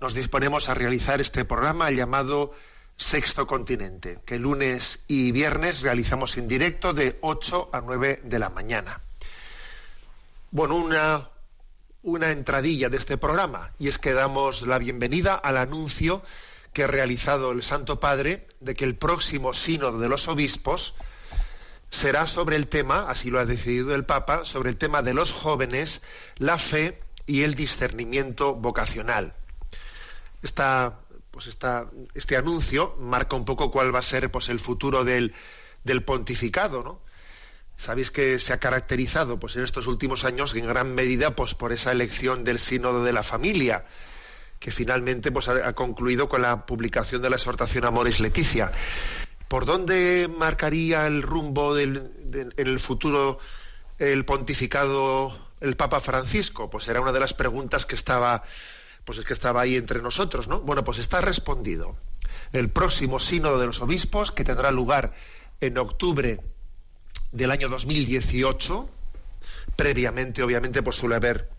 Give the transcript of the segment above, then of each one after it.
nos disponemos a realizar este programa llamado Sexto Continente, que lunes y viernes realizamos en directo de 8 a 9 de la mañana. Bueno, una, una entradilla de este programa, y es que damos la bienvenida al anuncio que ha realizado el Santo Padre de que el próximo sínodo de los obispos será sobre el tema, así lo ha decidido el Papa, sobre el tema de los jóvenes, la fe y el discernimiento vocacional. Esta, pues esta, este anuncio marca un poco cuál va a ser pues, el futuro del, del pontificado, ¿no? Sabéis que se ha caracterizado pues, en estos últimos años en gran medida pues, por esa elección del sínodo de la familia, que finalmente pues, ha, concluido con la publicación de la exhortación Amoris Leticia. ¿Por dónde marcaría el rumbo del, de- en el futuro el pontificado el Papa Francisco? Pues era una de las preguntas que estaba, pues es que estaba ahí entre nosotros, ¿no? Bueno, pues está respondido. El próximo sínodo de los obispos, que tendrá lugar en octubre del año 2018, previamente, obviamente, pues suele haber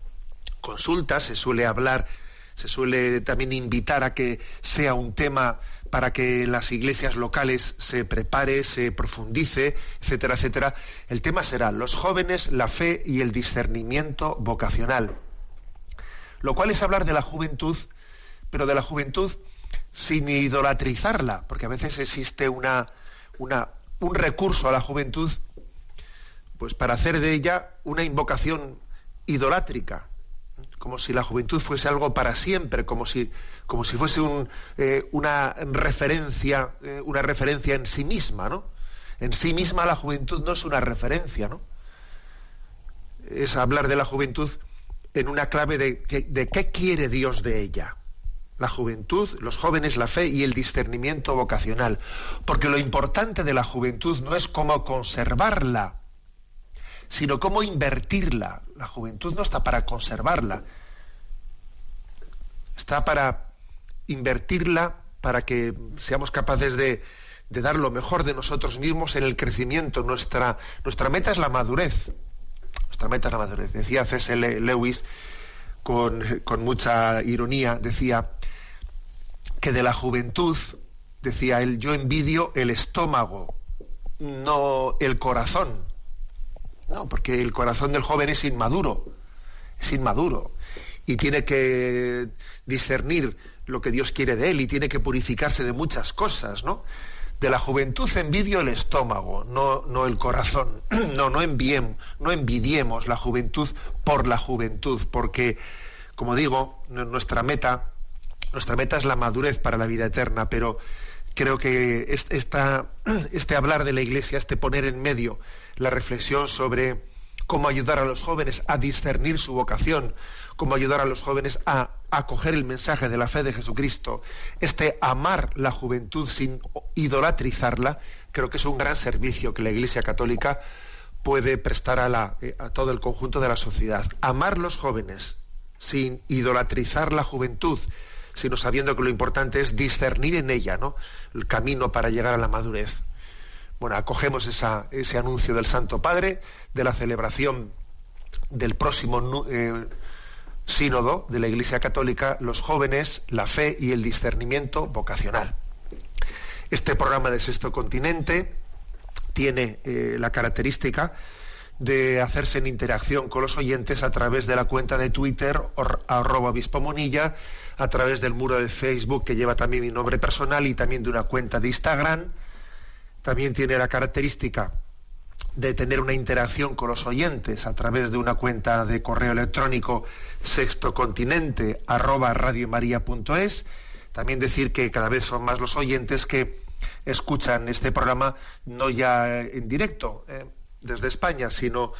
consultas, se suele hablar, se suele también invitar a que sea un tema para que las iglesias locales se prepare, se profundice, etcétera, etcétera. El tema será los jóvenes, la fe y el discernimiento vocacional. Lo cual es hablar de la juventud, pero de la juventud sin idolatrizarla, porque a veces existe una, un recurso a la juventud pues para hacer de ella una invocación idolátrica, como si la juventud fuese algo para siempre, como si, como si fuese un, eh, una referencia, eh, una referencia en sí misma, ¿no? En sí misma la juventud no es una referencia, ¿no? Es hablar de la juventud en una clave de, qué quiere Dios de ella. La juventud, los jóvenes, la fe y el discernimiento vocacional. Porque lo importante de la juventud no es cómo conservarla, sino cómo invertirla. La juventud no está para conservarla, está para invertirla para que seamos capaces de, de dar lo mejor de nosotros mismos en el crecimiento. Nuestra, nuestra meta es la madurez. Nuestra meta es la madurez. Decía C.S. Le- Lewis con, con mucha ironía, decía que de la juventud, decía él, yo envidio el estómago, no el corazón. No, porque el corazón del joven es inmaduro, es inmaduro y tiene que discernir lo que Dios quiere de él y tiene que purificarse de muchas cosas, ¿no? De la juventud envidio el estómago, no, no el corazón. No, no no envidiemos la juventud por la juventud, porque, como digo, nuestra meta, nuestra meta es la madurez para la vida eterna, pero creo que es- esta- este hablar de la Iglesia, este poner en medio la reflexión sobre cómo ayudar a los jóvenes a discernir su vocación, cómo ayudar a los jóvenes a acoger el mensaje de la fe de Jesucristo, este amar la juventud sin idolatrizarla, creo que es un gran servicio que la Iglesia Católica puede prestar a, la- eh, a todo el conjunto de la sociedad. Amar los jóvenes sin idolatrizar la juventud, sino sabiendo que lo importante es discernir en ella ¿no? el camino para llegar a la madurez. Bueno, acogemos esa- ese anuncio del Santo Padre de la celebración del próximo eh, sínodo de la Iglesia Católica, los jóvenes, la fe y el discernimiento vocacional. Este programa de Sexto Continente tiene eh, la característica de hacerse en interacción con los oyentes a través de la cuenta de Twitter, arroba obispo monilla, a través del muro de Facebook que lleva también mi nombre personal y también de una cuenta de Instagram. También tiene la característica de tener una interacción con los oyentes a través de una cuenta de correo electrónico sextocontinente arroba. También decir que cada vez son más los oyentes que escuchan este programa no ya en directo eh, desde España, sino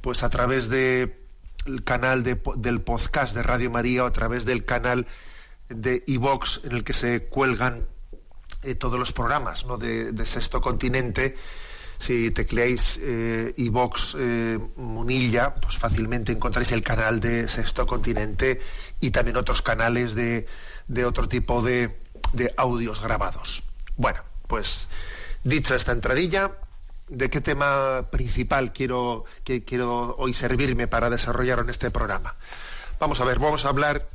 pues a través del canal del podcast de Radio María o a través del canal de iVox en el que se cuelgan eh, todos los programas ¿no? de, Sexto Continente si tecleáis eh, iVox eh, Munilla, pues fácilmente encontráis el canal de Sexto Continente y también otros canales de, de otro tipo de, de, audios grabados. Bueno, pues dicho esta entradilla, ¿de qué tema principal quiero, que, quiero hoy servirme para desarrollar en este programa? Vamos a ver, vamos a hablar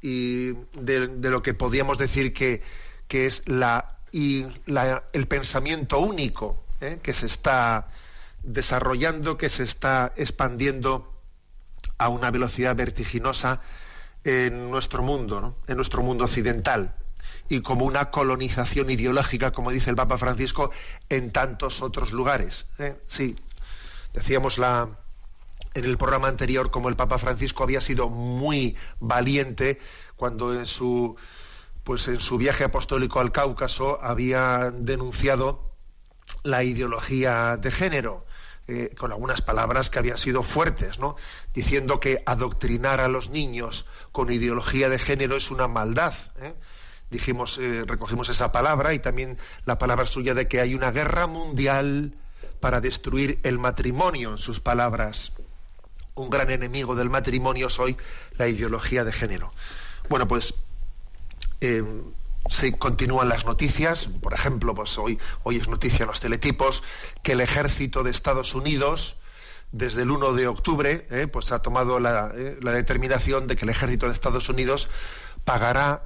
y de, de lo que podríamos decir que, que es la, y la, el pensamiento único ¿eh? que se está desarrollando, que se está expandiendo a una velocidad vertiginosa en nuestro mundo, en nuestro mundo occidental, y como una colonización ideológica, como dice el Papa Francisco, en tantos otros lugares. ¿eh? Sí, decíamos la, en el programa anterior como el Papa Francisco había sido muy valiente cuando en su pues en su viaje apostólico al Cáucaso había denunciado la ideología de género, eh, con algunas palabras que habían sido fuertes, ¿no? diciendo que adoctrinar a los niños con ideología de género es una maldad. ¿eh? Dijimos, eh, recogimos esa palabra y también la palabra suya de que hay una guerra mundial para destruir el matrimonio, en sus palabras. Un gran enemigo del matrimonio es hoy la ideología de género. Bueno, pues se continúan las noticias, por ejemplo, pues hoy, hoy es noticia en los teletipos que el ejército de Estados Unidos desde el 1 de octubre eh, pues ha tomado la, eh, la, determinación de que el ejército de Estados Unidos pagará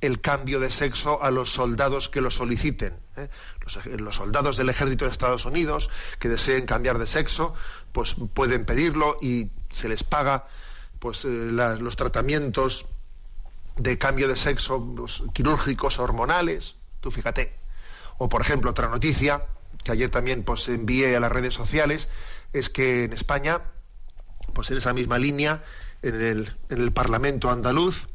el cambio de sexo a los soldados que lo soliciten. Eh. Los, soldados del ejército de Estados Unidos que deseen cambiar de sexo, pues pueden pedirlo y se les paga pues los tratamientos de cambio de sexo pues, quirúrgicos, hormonales, tú fíjate. O por ejemplo, otra noticia que ayer también pues envié a las redes sociales es que en España, pues en esa misma línea, en el, en el Parlamento andaluz,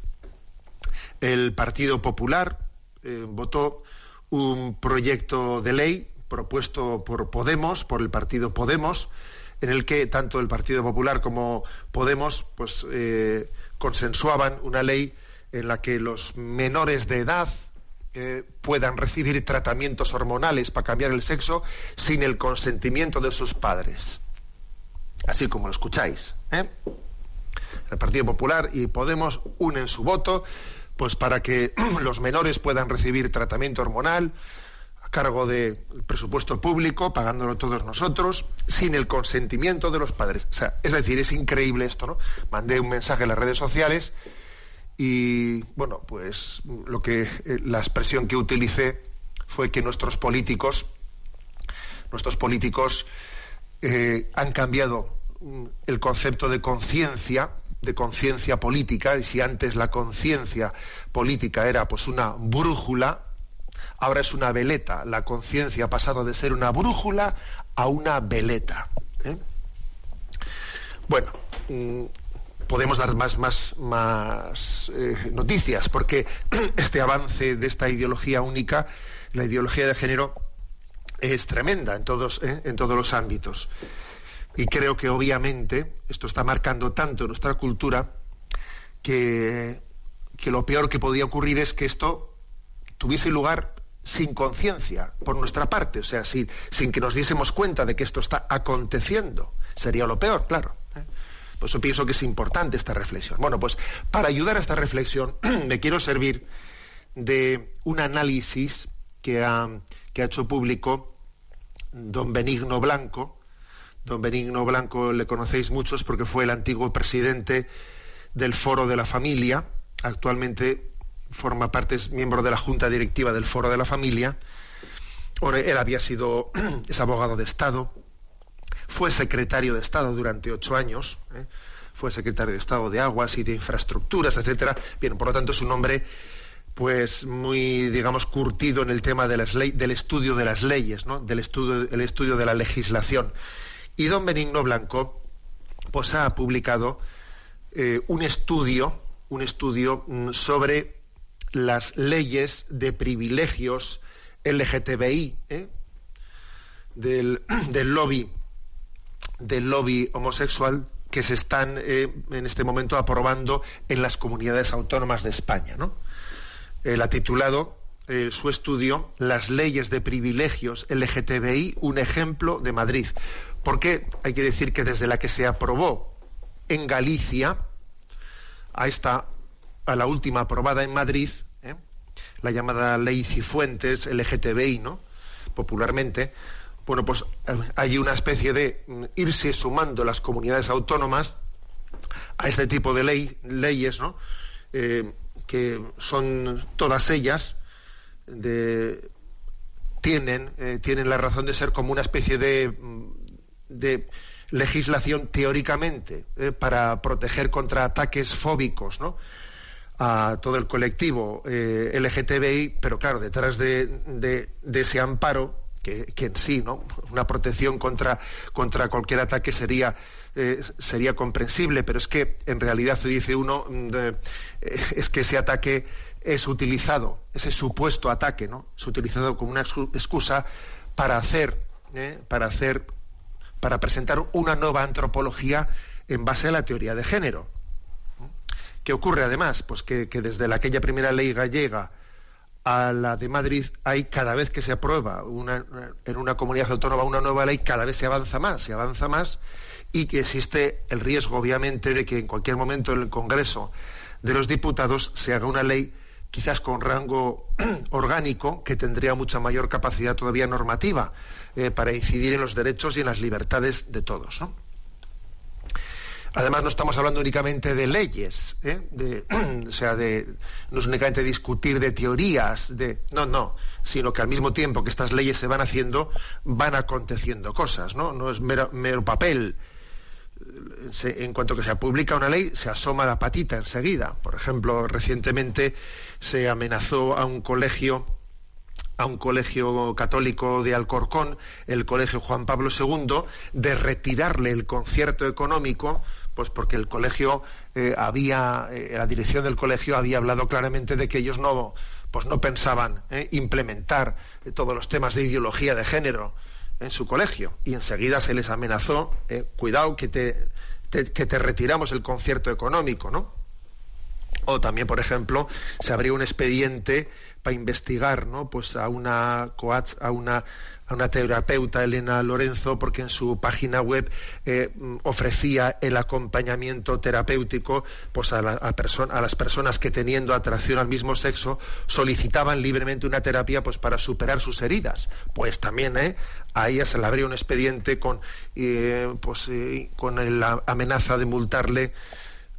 el Partido Popular eh, votó un proyecto de ley propuesto por Podemos, por el partido Podemos, en el que tanto el Partido Popular como Podemos pues eh, consensuaban una ley en la que los menores de edad eh, puedan recibir tratamientos hormonales para cambiar el sexo sin el consentimiento de sus padres. Así como lo escucháis. ¿eh? El Partido Popular y Podemos unen su voto pues para que los menores puedan recibir tratamiento hormonal a cargo del presupuesto público, pagándolo todos nosotros, sin el consentimiento de los padres. Es decir, es increíble esto, ¿no? Mandé un mensaje en las redes sociales y bueno, pues lo que eh, la expresión que utilicé fue que nuestros políticos, nuestros políticos eh, han cambiado mm, el concepto de conciencia, de conciencia política, y si antes la conciencia política era pues una brújula, ahora es una veleta. La conciencia ha pasado de ser una brújula a una veleta. ¿eh? Bueno, mm, podemos dar más, más, más eh, noticias, porque este avance de esta ideología única, la ideología de género, es tremenda en todos, eh, en todos los ámbitos. Y creo que obviamente esto está marcando tanto nuestra cultura que, que lo peor que podía ocurrir es que esto tuviese lugar sin conciencia por nuestra parte, o sea, sin, sin que nos diésemos cuenta de que esto está aconteciendo. Sería lo peor, claro. ¿eh? Por eso pienso que es importante esta reflexión. Bueno, pues para ayudar a esta reflexión me quiero servir de un análisis que ha, que ha hecho público don Benigno Blanco. Don Benigno Blanco le conocéis muchos porque fue el antiguo presidente del Foro de la Familia. Actualmente forma parte, es miembro de la Junta Directiva del Foro de la Familia. Él había sido, es abogado de Estado, fue secretario de Estado durante ocho años, ¿eh? fue secretario de Estado de Aguas y de Infraestructuras, etcétera. Bien, por lo tanto es un hombre pues muy, digamos, curtido en el tema de las del estudio de las leyes, ¿no? del estudio, el estudio de la legislación. Y don Benigno Blanco, pues ha publicado eh, un estudio, un estudio mm, sobre las leyes de privilegios LGTBI, ¿eh? del, del, lobby, del lobby homosexual que se están eh, en este momento aprobando en las comunidades autónomas de España, ¿no? Él ha titulado eh, su estudio Las leyes de privilegios LGTBI, un ejemplo de Madrid. Porque hay que decir que desde la que se aprobó en Galicia a esta, a la última aprobada en Madrid, ¿eh? la llamada ley Cifuentes LGTBI, ¿no? Popularmente, bueno, pues eh, hay una especie de mm, irse sumando las comunidades autónomas a este tipo de ley, leyes, ¿no? que son todas ellas tienen, eh, tienen la razón de ser como una especie de, de legislación teóricamente eh, para proteger contra ataques fóbicos ¿no? a todo el colectivo eh, LGTBI, pero claro, detrás de, de, ese amparo, que, en sí, ¿no? una protección contra, contra cualquier ataque sería eh, sería comprensible, pero es que en realidad se dice uno, mm, eh, es que ese ataque es utilizado, ese supuesto ataque, ¿no? Es utilizado como una excusa para hacer, ¿eh? para hacer, para presentar una nueva antropología en base a la teoría de género. ¿Qué ocurre además? Pues que, desde la, aquella primera ley gallega a la de Madrid hay cada vez que se aprueba en una comunidad autónoma una nueva ley, cada vez se avanza más, se avanza más y que existe el riesgo, obviamente, de que en cualquier momento en el Congreso de los Diputados se haga una ley quizás con rango orgánico que tendría mucha mayor capacidad todavía normativa eh, para incidir en los derechos y en las libertades de todos. Además, no estamos hablando únicamente de leyes, ¿eh? o sea, de, no es únicamente discutir de teorías, de, no, no, sino que al mismo tiempo que estas leyes se van haciendo, van aconteciendo cosas, ¿no? No es mero papel, en cuanto que se publica una ley, se asoma la patita enseguida. Por ejemplo, recientemente se amenazó a un colegio a un colegio católico de Alcorcón, el colegio Juan Pablo II, de retirarle el concierto económico, pues porque el colegio eh, había, eh, la dirección del colegio había hablado claramente de que ellos no, pues no pensaban eh, implementar todos los temas de ideología de género en su colegio y enseguida se les amenazó, cuidado que te, que te retiramos el concierto económico, ¿no? O también, por ejemplo, se abrió un expediente para investigar, ¿no? Pues a una a una a una terapeuta, Elena Lorenzo, porque en su página web eh, ofrecía el acompañamiento terapéutico pues a, a, las personas que teniendo atracción al mismo sexo solicitaban libremente una terapia pues para superar sus heridas. Pues también ¿eh? a ella se le abrió un expediente con, eh, pues, eh, con la amenaza de multarle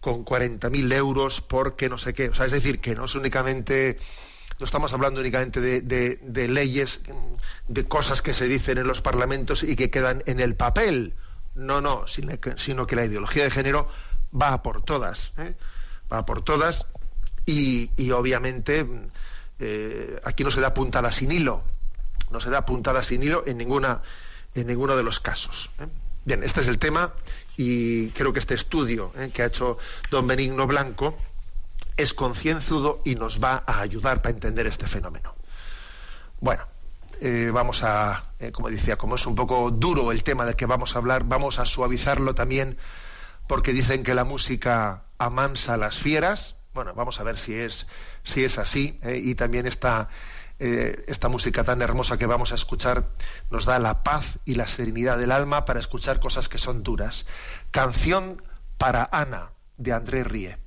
con 40.000 euros porque no sé qué. O sea, es decir, que no es únicamente no estamos hablando únicamente de, leyes, de cosas que se dicen en los parlamentos y que quedan en el papel. No, no, sino que la ideología de género va por todas. ¿eh? Va por todas y, obviamente eh, aquí no se da puntada sin hilo. No se da puntada sin hilo en, ninguna, en ninguno de los casos. ¿eh? Bien, este es el tema y creo que este estudio que ha hecho don Benigno Blanco es concienzudo y nos va a ayudar para entender este fenómeno. Bueno, eh, vamos a, eh, como decía, como es un poco duro el tema del que vamos a hablar, vamos a suavizarlo también porque dicen que la música amansa a las fieras. Bueno, vamos a ver si es, si es así. Eh, y también esta, esta música tan hermosa que vamos a escuchar nos da la paz y la serenidad del alma para escuchar cosas que son duras. Canción para Ana, de André Rie.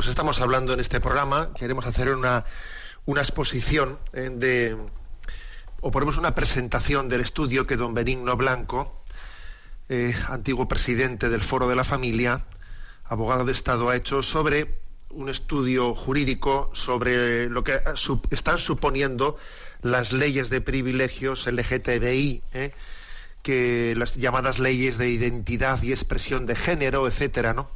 Pues estamos hablando en este programa, queremos hacer una, exposición eh, de, o ponemos una presentación del estudio que don Benigno Blanco, eh, antiguo presidente del Foro de la Familia, abogado de Estado, ha hecho sobre un estudio jurídico sobre lo que están suponiendo las leyes de privilegios LGTBI, ¿eh? que las llamadas leyes de identidad y expresión de género, etcétera, ¿no?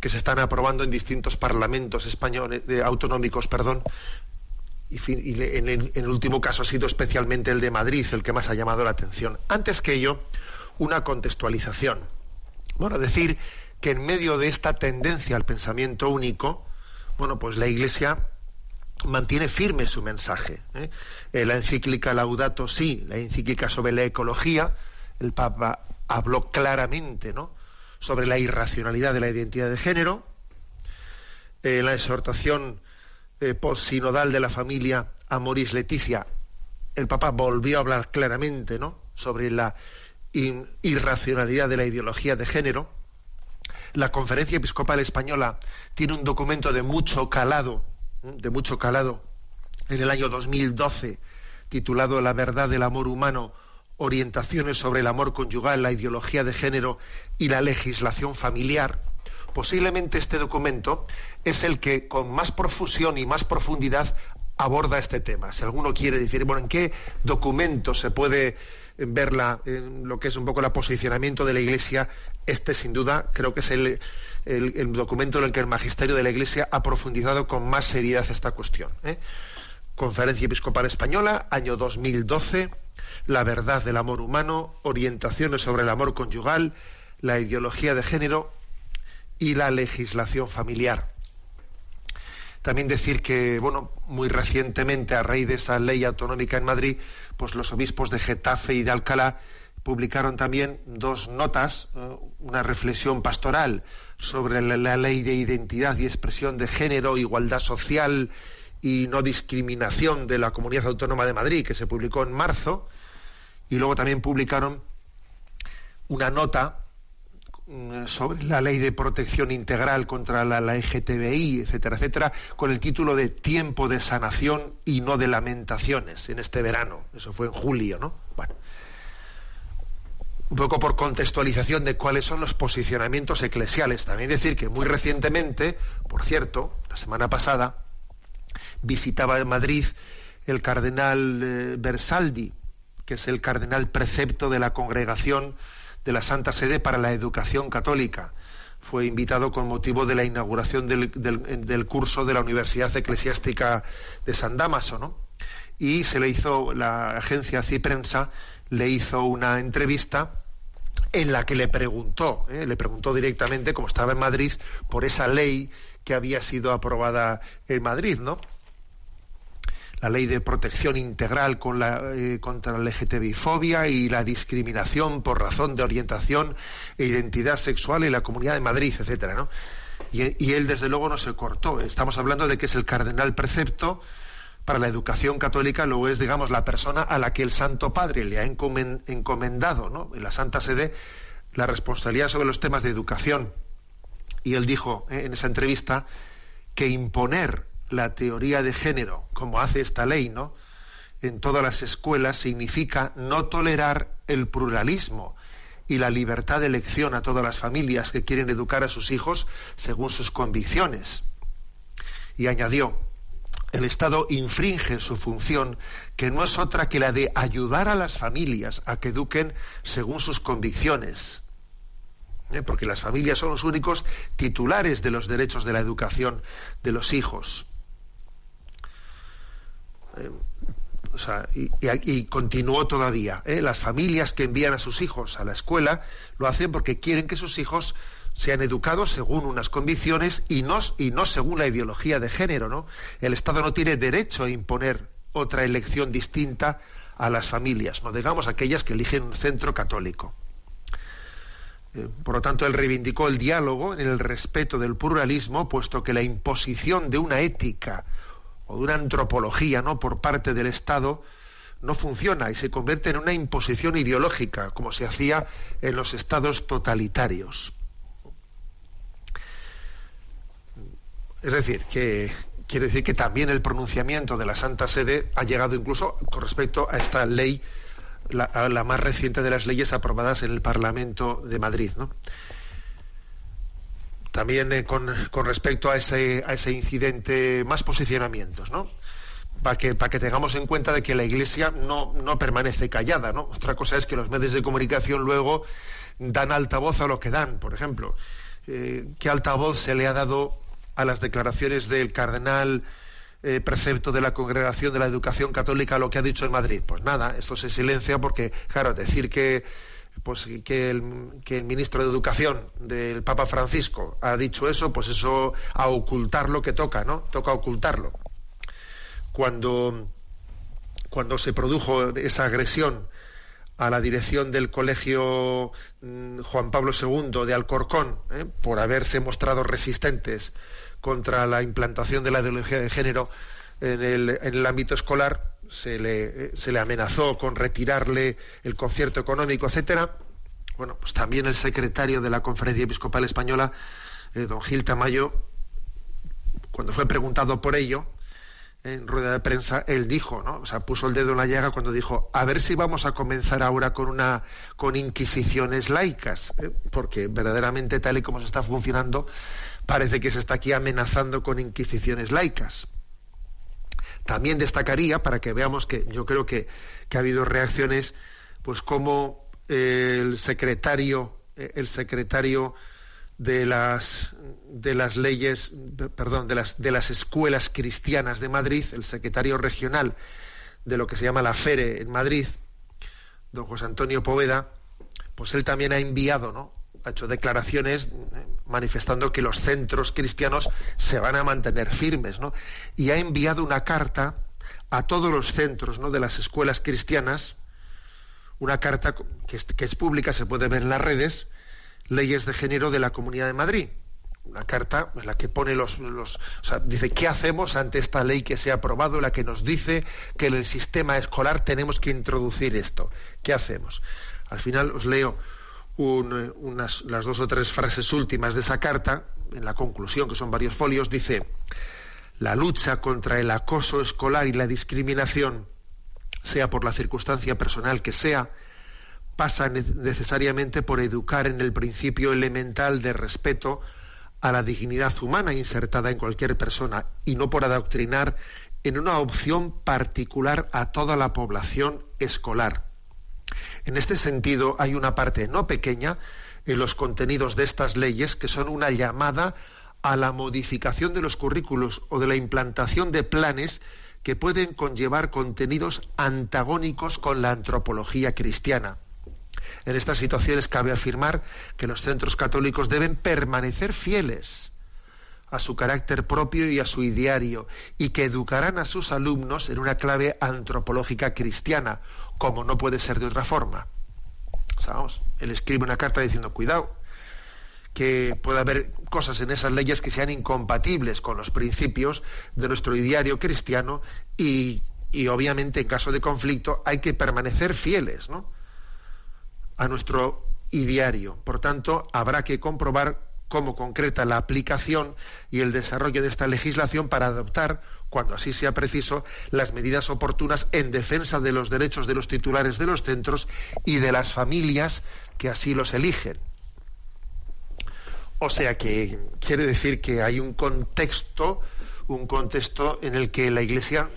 Que se están aprobando en distintos parlamentos españoles autonómicos, perdón, y, en, el, último caso ha sido especialmente el de Madrid el que más ha llamado la atención. Antes que ello, una contextualización. Bueno, decir que en medio de esta tendencia al pensamiento único, bueno, pues la Iglesia mantiene firme su mensaje. ¿eh? Eh, la encíclica Laudato Si, la encíclica sobre la ecología, el Papa habló claramente ¿no? Sobre la irracionalidad de la identidad de género. Eh, la exhortación postsinodal de la familia Amoris Leticia, el Papa volvió a hablar claramente ¿no? sobre la irracionalidad de la ideología de género. La Conferencia Episcopal Española tiene un documento de mucho calado de mucho calado en el año 2012, titulado La verdad del amor humano, orientaciones sobre el amor conyugal, la ideología de género y la legislación familiar, posiblemente este documento es el que con más profusión y más profundidad aborda este tema. Si alguno quiere decir, bueno, ¿en qué documento se puede ver lo que es un poco el posicionamiento de la Iglesia? Este, sin duda, creo que es el, el, documento en el que el magisterio de la Iglesia ha profundizado con más seriedad esta cuestión. ¿eh? Conferencia Episcopal Española, año 2012, La verdad del amor humano, orientaciones sobre el amor conyugal, la ideología de género y la legislación familiar. También decir que, bueno, muy recientemente, a raíz de esa ley autonómica en Madrid, pues los obispos de Getafe y de Alcalá publicaron también dos notas, eh, una reflexión pastoral sobre la, ley de identidad y expresión de género, igualdad social y no discriminación de la Comunidad Autónoma de Madrid, que se publicó en marzo, y luego también publicaron una nota mm, sobre la ley de protección integral contra la, LGTBI, etcétera, etcétera, con el título de Tiempo de sanación y no de lamentaciones en este verano. Eso fue en julio, ¿no? Bueno un poco por contextualización de cuáles son los posicionamientos eclesiales. También decir que muy recientemente, por cierto, la semana pasada, visitaba en Madrid el cardenal eh, Bersaldi, que es el cardenal precepto de la congregación de la Santa Sede para la Educación Católica. Fue invitado con motivo de la inauguración del, del curso de la Universidad Eclesiástica de San Damaso, ¿no? Y se le hizo, la agencia Ciprensa le hizo una entrevista en la que le preguntó, ¿eh? le preguntó directamente, como estaba en Madrid, por esa ley que había sido aprobada en Madrid, ¿no? La ley de protección integral con la, eh, contra la LGTBI-fobia y la discriminación por razón de orientación e identidad sexual en la Comunidad de Madrid, etcétera, ¿no? Y, y él, desde luego, no se cortó. Estamos hablando de que es el cardenal precepto para la educación católica luego es, digamos, la persona a la que el Santo Padre le ha encomendado, ¿no? En la Santa Sede, la responsabilidad sobre los temas de educación. Y él dijo ¿eh? en esa entrevista que imponer la teoría de género, como hace esta ley, ¿no? En todas las escuelas significa no tolerar el pluralismo y la libertad de elección a todas las familias que quieren educar a sus hijos según sus convicciones. Y añadió, el Estado infringe su función, que no es otra que la de ayudar a las familias a que eduquen según sus convicciones. ¿Eh? Porque las familias son los únicos titulares de los derechos de la educación de los hijos. Eh, y, continuó todavía. ¿eh? Las familias que envían a sus hijos a la escuela lo hacen porque quieren que sus hijos sean educados según unas condiciones y no, y no según la ideología de género, ¿no? El Estado no tiene derecho a imponer otra elección distinta a las familias, no digamos aquellas que eligen un centro católico. Eh, por lo tanto, él reivindicó el diálogo en el respeto del pluralismo, puesto que la imposición de una ética o de una antropología, ¿no? por parte del Estado no funciona y se convierte en una imposición ideológica, como se hacía en los estados totalitarios. Es decir, que quiere decir que también el pronunciamiento de la Santa Sede ha llegado incluso con respecto a esta ley, la, más reciente de las leyes aprobadas en el Parlamento de Madrid. ¿no? También eh, con, con, respecto a ese, a ese incidente, más posicionamientos, ¿no? Para que, que tengamos en cuenta de que la Iglesia no, no permanece callada, ¿no? Otra cosa es que los medios de comunicación luego dan altavoz a lo que dan. Por ejemplo, eh, ¿qué altavoz se le ha dado a las declaraciones del cardenal eh, precepto de la Congregación de la Educación Católica lo que ha dicho en Madrid? Pues nada, esto se silencia porque, claro, decir que pues que el, que el, ministro de Educación del Papa Francisco ha dicho eso, pues eso a ocultar lo que toca, ¿no? Toca ocultarlo. Cuando, cuando se produjo esa agresión a la dirección del Colegio mm, Juan Pablo II de Alcorcón, ¿eh? por haberse mostrado resistentes contra la implantación de la ideología de género en el, en el ámbito escolar, se le, se le, amenazó con retirarle el concierto económico, etcétera. Bueno, pues también el secretario de la Conferencia Episcopal Española, eh, don Gil Tamayo, cuando fue preguntado por ello, en rueda de prensa, él dijo, ¿no? O sea, puso el dedo en la llaga cuando dijo, a ver si vamos a comenzar ahora con una con inquisiciones laicas, ¿eh? porque verdaderamente tal y como se está funcionando, parece que se está aquí amenazando con inquisiciones laicas. También destacaría, para que veamos que yo creo que, ha habido reacciones, pues como el secretario, el secretario de las de las leyes, perdón, de las de las escuelas cristianas de Madrid, el secretario regional de lo que se llama la FERE en Madrid, don José Antonio Poveda, pues él también ha enviado, ¿no? Ha hecho declaraciones eh, manifestando que los centros cristianos se van a mantener firmes, ¿no? Y ha enviado una carta a todos los centros, ¿no? de las escuelas cristianas, una carta que es, pública, se puede ver en las redes, leyes de género de la Comunidad de Madrid. Una carta en la que pone los, los o sea, dice qué hacemos ante esta ley que se ha aprobado, la que nos dice que en el sistema escolar tenemos que introducir esto. ¿Qué hacemos? Al final os leo un, unas, las dos o tres frases últimas de esa carta, en la conclusión, que son varios folios, dice, la lucha contra el acoso escolar y la discriminación, sea por la circunstancia personal que sea, pasa necesariamente por educar en el principio elemental de respeto a la dignidad humana insertada en cualquier persona y no por adoctrinar en una opción particular a toda la población escolar. En este sentido, hay una parte no pequeña en los contenidos de estas leyes que son una llamada a la modificación de los currículos o de la implantación de planes que pueden conllevar contenidos antagónicos con la antropología cristiana. En estas situaciones cabe afirmar que los centros católicos deben permanecer fieles a su carácter propio y a su ideario, y que educarán a sus alumnos en una clave antropológica cristiana, como no puede ser de otra forma. vamos, él escribe una carta diciendo, cuidado, que puede haber cosas en esas leyes que sean incompatibles con los principios de nuestro ideario cristiano y, obviamente en caso de conflicto hay que permanecer fieles, a nuestro ideario. Por tanto, habrá que comprobar cómo concreta la aplicación y el desarrollo de esta legislación para adoptar, cuando así sea preciso, las medidas oportunas en defensa de los derechos de los titulares de los centros y de las familias que así los eligen. O sea que quiere decir que hay un contexto, un contexto en el que la Iglesia,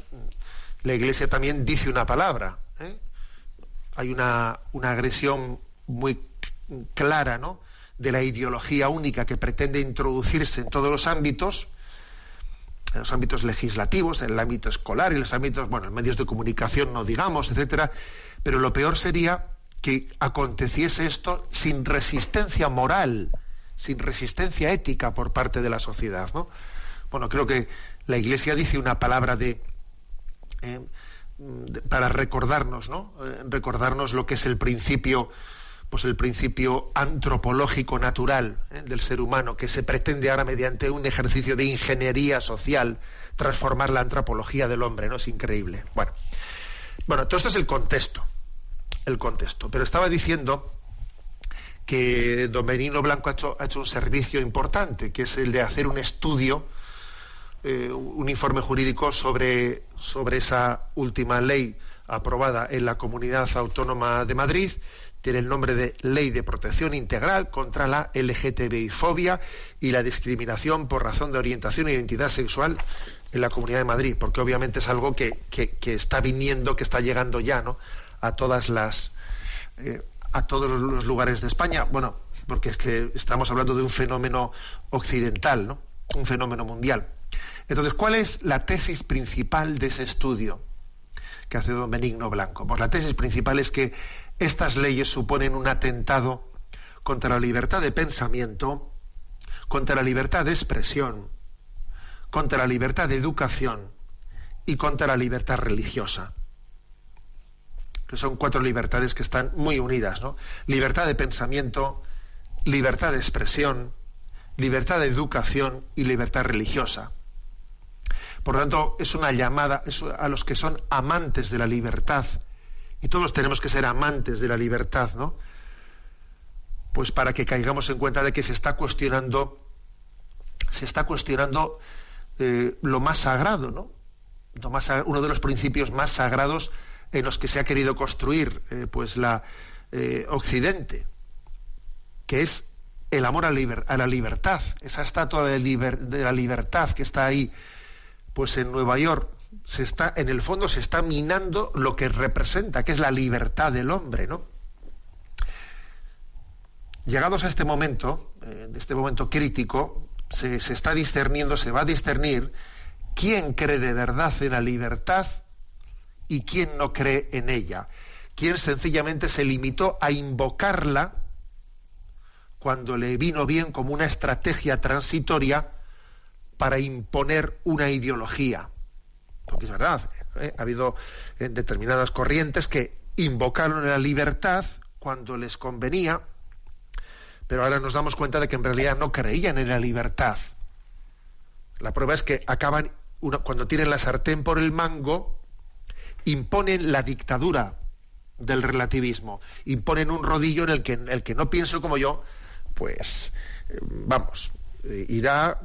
la Iglesia también dice una palabra. ¿eh? hay una, una agresión muy clara ¿no? De la ideología única que pretende introducirse en todos los ámbitos, en los ámbitos legislativos, en el ámbito escolar, en los ámbitos, bueno, en medios de comunicación no digamos, etcétera, pero lo peor sería que aconteciese esto sin resistencia moral, sin resistencia ética por parte de la sociedad, ¿no? Bueno, creo que la Iglesia dice una palabra de eh, para recordarnos, ¿no? Eh, recordarnos lo que es el principio, pues el principio antropológico natural ¿eh? del ser humano, que se pretende ahora mediante un ejercicio de ingeniería social transformar la antropología del hombre, ¿no? Es increíble. Bueno, bueno, todo esto es el contexto, el contexto. Pero estaba diciendo que don Benino Blanco ha hecho, ha hecho un servicio importante, que es el de hacer un estudio eh, un informe jurídico sobre, sobre esa última ley aprobada en la Comunidad Autónoma de Madrid. Tiene el nombre de Ley de Protección Integral contra la LGTBI-fobia y la discriminación por razón de orientación e identidad sexual en la Comunidad de Madrid, porque obviamente es algo que, está viniendo, que está llegando ya ¿no? a todas las eh, a todos los lugares de España. Bueno, porque es que estamos hablando de un fenómeno occidental, ¿no? un fenómeno mundial. Entonces, ¿cuál es la tesis principal de ese estudio que hace don Benigno Blanco? Pues la tesis principal es que estas leyes suponen un atentado contra la libertad de pensamiento, contra la libertad de expresión, contra la libertad de educación y contra la libertad religiosa. Que son cuatro libertades que están muy unidas, ¿no? Libertad de pensamiento, libertad de expresión, libertad de educación y libertad religiosa. Por lo tanto, es una llamada a los que son amantes de la libertad, y todos tenemos que ser amantes de la libertad, ¿no? Pues para que caigamos en cuenta de que se está cuestionando, se está cuestionando eh, lo más sagrado, ¿no? uno de los principios más sagrados en los que se ha querido construir, eh, pues la eh, Occidente, que es el amor a, la libertad, esa estatua de, de, la libertad que está ahí, pues en Nueva York, se está, en el fondo se está minando lo que representa, que es la libertad del hombre, ¿no? Llegados a este momento, eh, de este momento crítico, se, se está discerniendo, se va a discernir quién cree de verdad en la libertad y quién no cree en ella. Quién sencillamente se limitó a invocarla cuando le vino bien como una estrategia transitoria para imponer una ideología. Porque es verdad, ¿eh? ha habido eh, determinadas corrientes que invocaron la libertad cuando les convenía, pero ahora nos damos cuenta de que en realidad no creían en la libertad. La prueba es que acaban, cuando tienen la sartén por el mango, imponen la dictadura del relativismo, imponen un rodillo en el que, en el que no pienso como yo, pues eh, vamos, irá,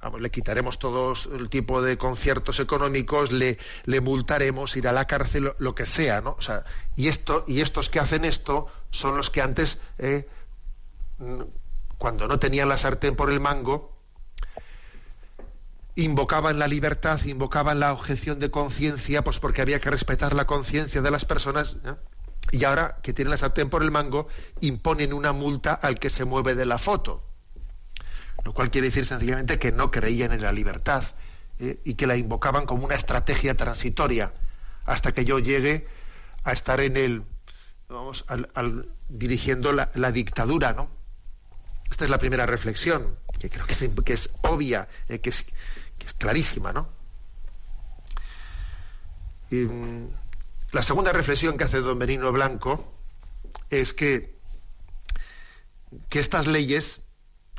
vamos, le quitaremos todos el tipo de conciertos económicos, le, multaremos, irá a la cárcel, lo, que sea, ¿no? O sea, y esto, y estos que hacen esto son los que antes, eh, cuando no tenían la sartén por el mango, invocaban la libertad, invocaban la objeción de conciencia, pues porque había que respetar la conciencia de las personas y ahora que tienen la sartén por el mango, imponen una multa al que se mueve de la foto. Lo cual quiere decir sencillamente que no creían en la libertad ¿eh? y que la invocaban como una estrategia transitoria hasta que yo llegue a estar en el, vamos, al, dirigiendo la, dictadura, ¿no? Esta es la primera reflexión, que creo que es, obvia, eh, que, es, clarísima, ¿no? Y, la segunda reflexión que hace don Benigno Blanco es que, que estas leyes,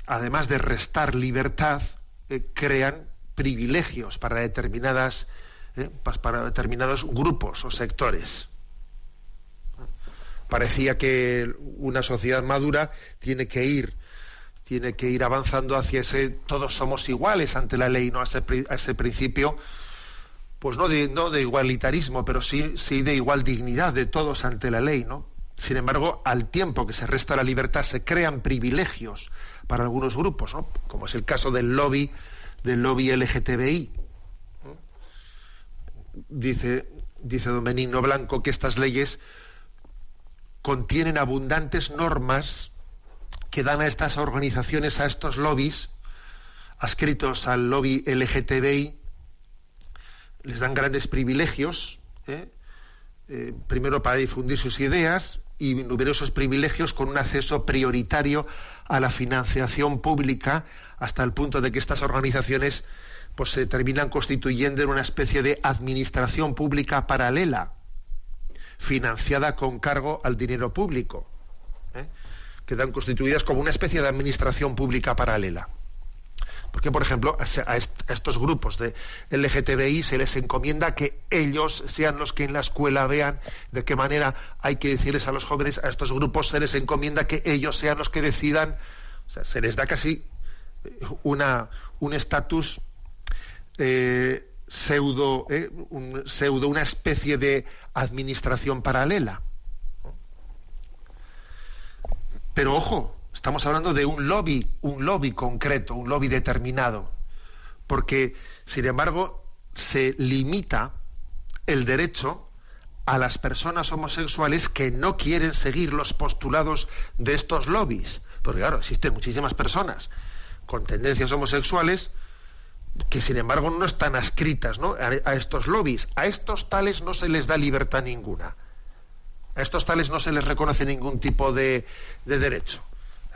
además de restar libertad, eh, crean privilegios para determinadas eh, para determinados grupos o sectores. Parecía que una sociedad madura tiene que ir tiene que ir avanzando hacia ese todos somos iguales ante la ley, no a ese, a ese principio pues no de, no de igualitarismo, pero sí, sí de igual dignidad de todos ante la ley, ¿no? Sin embargo, al tiempo que se resta la libertad, se crean privilegios para algunos grupos, ¿no? como es el caso del lobby, del lobby LGTBI. Dice, dice don Benigno Blanco que estas leyes contienen abundantes normas que dan a estas organizaciones, a estos lobbies, adscritos al lobby LGTBI, les dan grandes privilegios, ¿eh? Eh, primero para difundir sus ideas y numerosos privilegios con un acceso prioritario a la financiación pública hasta el punto de que estas organizaciones pues se terminan constituyendo en una especie de administración pública paralela financiada con cargo al dinero público ¿eh? quedan constituidas como una especie de administración pública paralela porque, por ejemplo, a estos grupos de LGTBI se les encomienda que ellos sean los que en la escuela vean de qué manera hay que decirles a los jóvenes, a estos grupos se les encomienda que ellos sean los que decidan, o sea, se les da casi una, un estatus eh, pseudo, eh, un pseudo, una especie de administración paralela. Pero ojo, estamos hablando de un lobby, un lobby concreto, un lobby determinado, porque, sin embargo, se limita el derecho a las personas homosexuales que no quieren seguir los postulados de estos lobbies. Porque claro, existen muchísimas personas con tendencias homosexuales que sin embargo no están adscritas A, estos lobbies. A estos tales no se les da libertad ninguna. A estos tales no se les reconoce ningún tipo de, de derecho.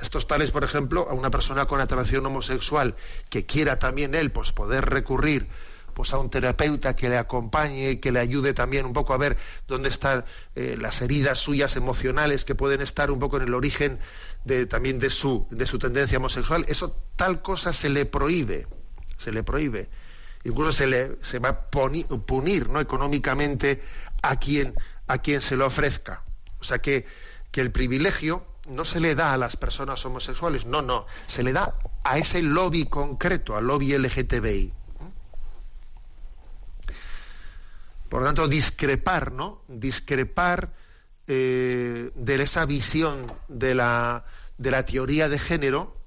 Estos tales, por ejemplo, a una persona con atracción homosexual que quiera también él pues, poder recurrir pues a un terapeuta que le acompañe y que le ayude también un poco a ver dónde están eh, las heridas suyas emocionales que pueden estar un poco en el origen de, también de su, de su tendencia homosexual. Eso tal cosa se le prohíbe, se le prohíbe. Incluso se le se va a punir, ¿no? económicamente a quien, a quien se lo ofrezca. O sea que, que el privilegio no se le da a las personas homosexuales, no, no, se le da a ese lobby concreto, al lobby LGTBI. Por lo tanto, discrepar, ¿no? Discrepar eh, de esa visión de la, teoría de género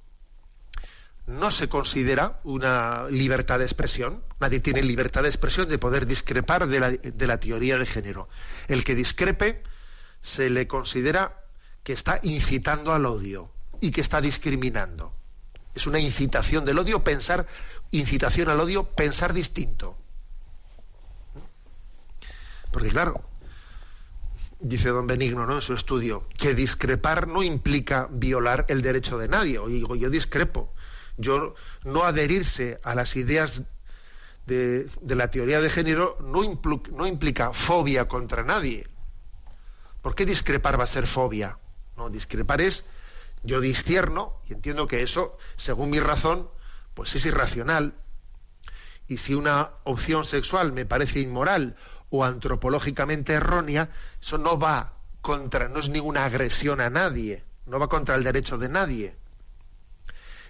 no se considera una libertad de expresión. Nadie tiene libertad de expresión de poder discrepar de la teoría de género. El que discrepe se le considera que está incitando al odio y que está discriminando. Es una incitación del odio pensar, incitación al odio pensar distinto. Porque claro, dice don Benigno ¿no? en su estudio, que discrepar no implica violar el derecho de nadie. O digo, yo discrepo. Yo no adherirse a las ideas de, la teoría de género no, no, implica fobia contra nadie. ¿Por qué discrepar va a ser fobia? No, discrepar es yo discierno y entiendo que eso, según mi razón, pues es irracional. Y si una opción sexual me parece inmoral o antropológicamente errónea, eso no va contra, no es ninguna agresión a nadie, no va contra el derecho de nadie.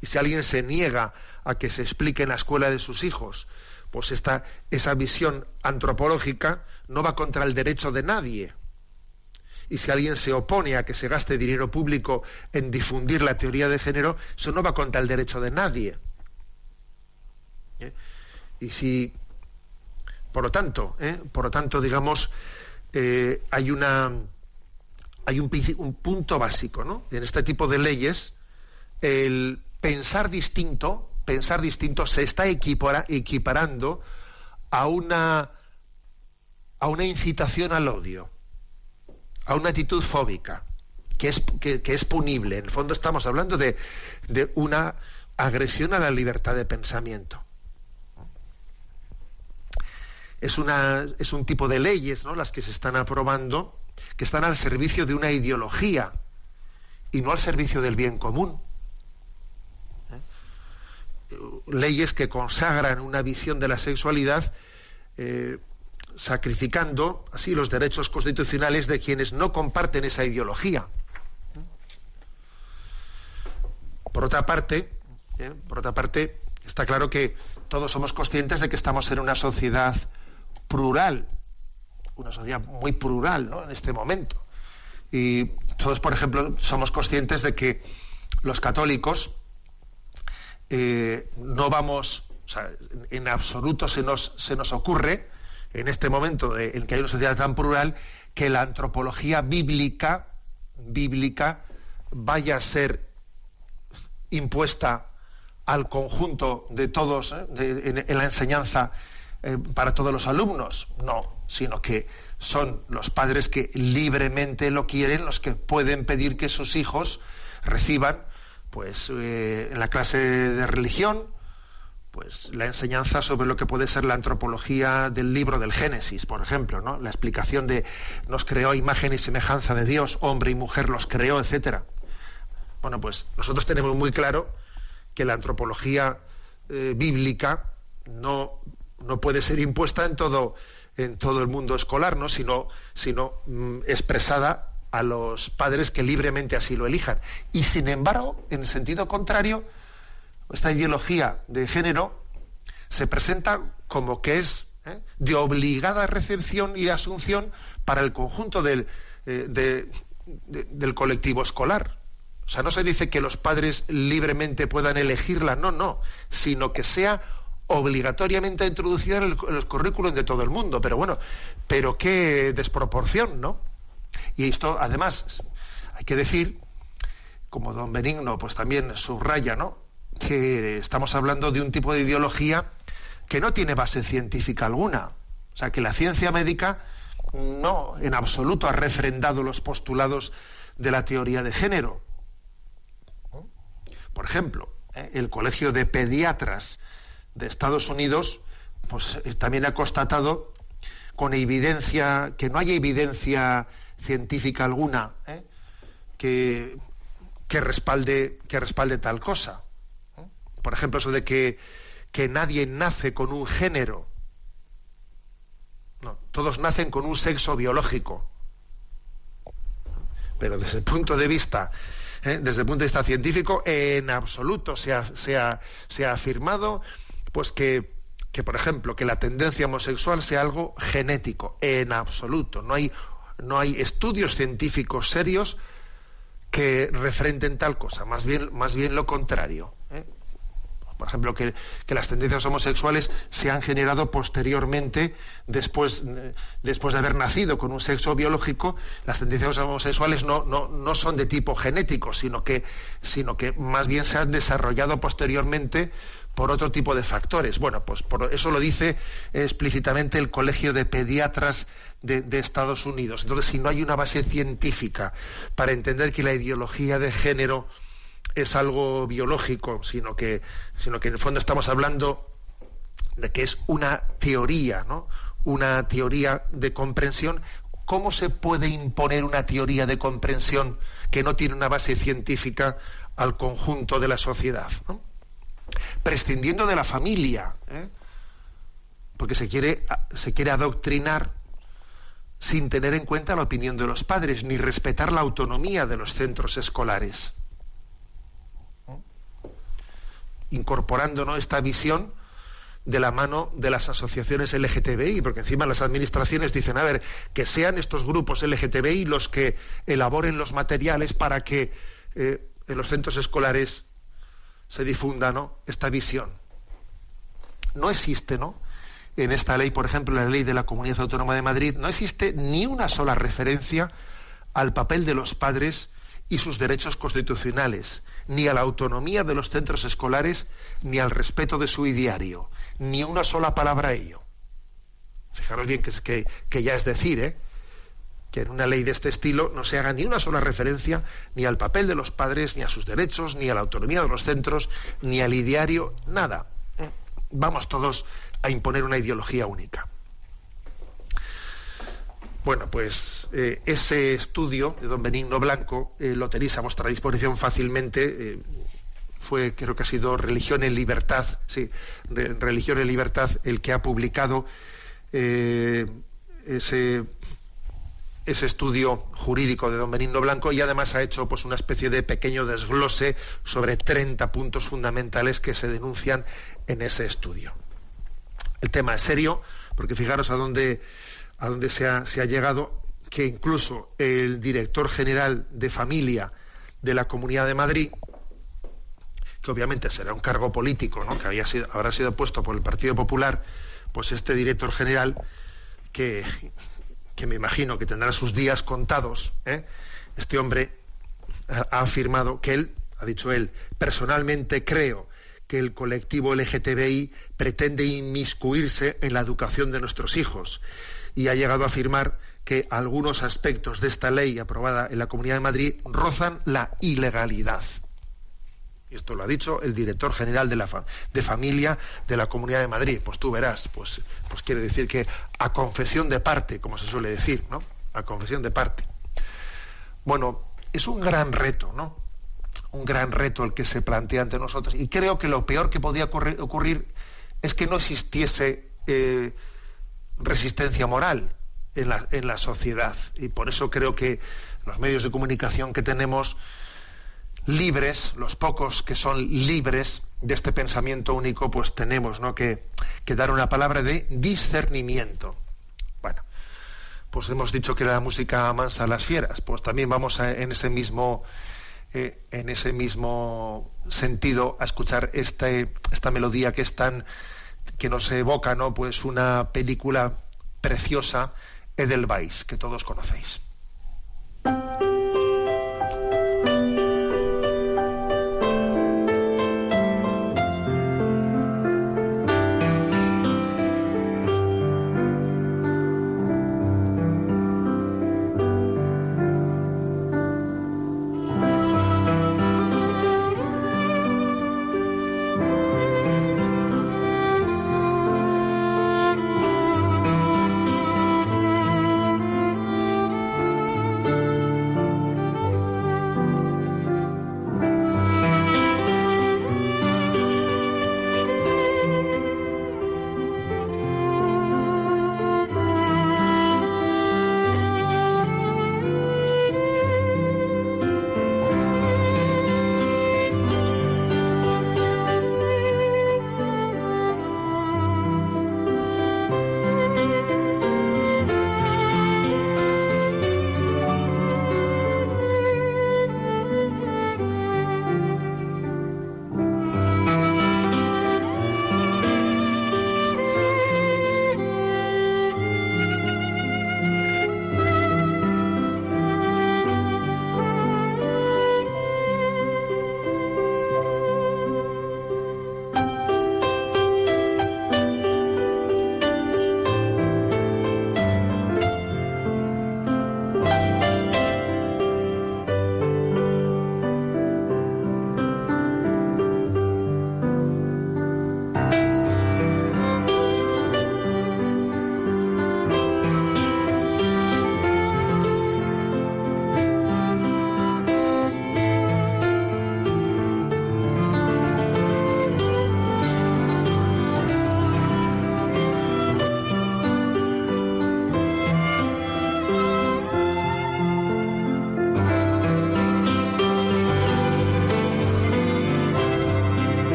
Y si alguien se niega a que se explique en la escuela de sus hijos, pues esta, esa visión antropológica no va contra el derecho de nadie. Y si alguien se opone a que se gaste dinero público en difundir la teoría de género, eso no va contra el derecho de nadie. ¿Eh? Y si por lo tanto, ¿eh? por lo tanto, digamos, eh, hay una hay un, un, punto básico, ¿no? En este tipo de leyes, el pensar distinto, pensar distinto se está equiparando a una a una incitación al odio, a una actitud fóbica, que es, que, es punible. En el fondo estamos hablando de, de una agresión a la libertad de pensamiento es, una, es un tipo de leyes, ¿no? las que se están aprobando, que están al servicio de una ideología y no al servicio del bien común. ¿Eh? Leyes que consagran una visión de la sexualidad eh, sacrificando así los derechos constitucionales de quienes no comparten esa ideología. Por otra parte, ¿eh? por otra parte, está claro que todos somos conscientes de que estamos en una sociedad plural, una sociedad muy plural ¿no? en este momento. Y todos, por ejemplo, somos conscientes de que los católicos eh, no vamos, en absoluto se nos, se nos ocurre, en este momento en que hay una sociedad tan plural, que la antropología bíblica, bíblica vaya a ser impuesta al conjunto de todos ¿eh? en, la enseñanza eh, para todos los alumnos, no, sino que son los padres que libremente lo quieren, los que pueden pedir que sus hijos reciban, pues, eh, en la clase de religión, pues la enseñanza sobre lo que puede ser la antropología del libro del Génesis, por ejemplo, ¿no? La explicación de nos creó imagen y semejanza de Dios, hombre y mujer los creó, etcétera. Bueno, pues nosotros tenemos muy claro que la antropología eh, bíblica no no puede ser impuesta en todo, en todo el mundo escolar, ¿no? sino, sino mm, expresada a los padres que libremente así lo elijan. Y sin embargo, en sentido contrario, esta ideología de género se presenta como que es ¿eh? de obligada recepción y asunción para el conjunto del, eh, del colectivo escolar. O sea, no se dice que los padres libremente puedan elegirla, no, no, sino que sea obligatoriamente introducida en, en los currículum de todo el mundo. Pero bueno, pero qué desproporción, ¿no? Y esto, además, hay que decir, como don Benigno pues también subraya, ¿no? Que estamos hablando de un tipo de ideología que no tiene base científica alguna. O sea, que la ciencia médica no en absoluto ha refrendado los postulados de la teoría de género. Por ejemplo, ¿eh? el Colegio de Pediatras de Estados Unidos pues, eh, también ha constatado con evidencia, que no hay evidencia científica alguna ¿eh? que, que, respalde, que respalde tal cosa. Por ejemplo, eso de que, nadie nace con un género. Todos nacen con un sexo biológico. Pero desde el punto de vista, ¿eh? desde el punto de vista científico, en absoluto se ha, afirmado pues que, por ejemplo, que la tendencia homosexual sea algo genético. En absoluto. No hay, estudios científicos serios que refrenten tal cosa. Más bien, más bien lo contrario. Por ejemplo, que, las tendencias homosexuales se han generado posteriormente, después, después de haber nacido con un sexo biológico, las tendencias homosexuales no, no, no son de tipo genético, sino que, sino que más bien se han desarrollado posteriormente por otro tipo de factores. Bueno, pues por eso lo dice explícitamente el Colegio de Pediatras de, de, Estados Unidos. Entonces, si no hay una base científica para entender que la ideología de género es algo biológico, sino que, sino que en el fondo estamos hablando de que es una teoría, ¿no? Una teoría de comprensión. ¿Cómo se puede imponer una teoría de comprensión que no tiene una base científica al conjunto de la sociedad? Prescindiendo de la familia, ¿eh? porque se quiere, se quiere adoctrinar sin tener en cuenta la opinión de los padres, ni respetar la autonomía de los centros escolares. Incorporando esta visión de la mano de las asociaciones LGTBI, porque encima las administraciones dicen, a ver, que sean estos grupos LGTBI los que elaboren los materiales para que eh, en los centros escolares se difunda ¿no? esta visión. No existe, ¿no? En esta ley, por ejemplo, la ley de la Comunidad Autónoma de Madrid, no existe ni una sola referencia al papel de los padres y sus derechos constitucionales, ni a la autonomía de los centros escolares, ni al respeto de su ideario, ni una sola palabra a ello. Fijaros bien que, ya es decir, ¿eh? que en una ley de este estilo no se haga ni una sola referencia ni al papel de los padres, ni a sus derechos, ni a la autonomía de los centros, ni al ideario, nada. ¿eh? Vamos todos a imponer una ideología única. Bueno, pues eh, ese estudio de don Benigno Blanco eh, lo tenéis a vuestra disposición fácilmente. Eh, fue, creo que ha sido Religión en Libertad, sí, Religión en Libertad, el que ha publicado ese, ese estudio jurídico de don Benigno Blanco y además ha hecho pues una especie de pequeño desglose sobre 30 puntos fundamentales que se denuncian en ese estudio. El tema es serio, porque fijaros a dónde a donde se ha, llegado, que incluso el director general de familia de la Comunidad de Madrid, que obviamente será un cargo político, ¿no? que había sido, habrá sido puesto por el Partido Popular, pues este director general, que, que me imagino que tendrá sus días contados, ¿eh? este hombre ha, ha afirmado que él, ha dicho él, personalmente creo que el colectivo LGTBI pretende inmiscuirse en la educación de nuestros hijos y ha llegado a afirmar que algunos aspectos de esta ley aprobada en la Comunidad de Madrid rozan la ilegalidad. Esto lo ha dicho el director general de, la de familia de la Comunidad de Madrid. Pues tú verás, pues, pues quiere decir que a confesión de parte, como se suele decir, ¿no? A confesión de parte. Bueno, es un gran reto, ¿no? Un gran reto el que se plantea ante nosotros. Y creo que lo peor que podía ocurrir es que no existiese eh, resistencia moral en la, en la sociedad. Y por eso creo que los medios de comunicación que tenemos libres, los pocos que son libres de este pensamiento único, pues tenemos ¿no? que, dar una palabra de discernimiento. Bueno, pues hemos dicho que la música amansa a las fieras, pues también vamos en ese mismo eh, en ese mismo sentido a escuchar este, esta melodía que es tan que nos evoca, ¿no? Pues una película preciosa, Edelweiss, que todos conocéis.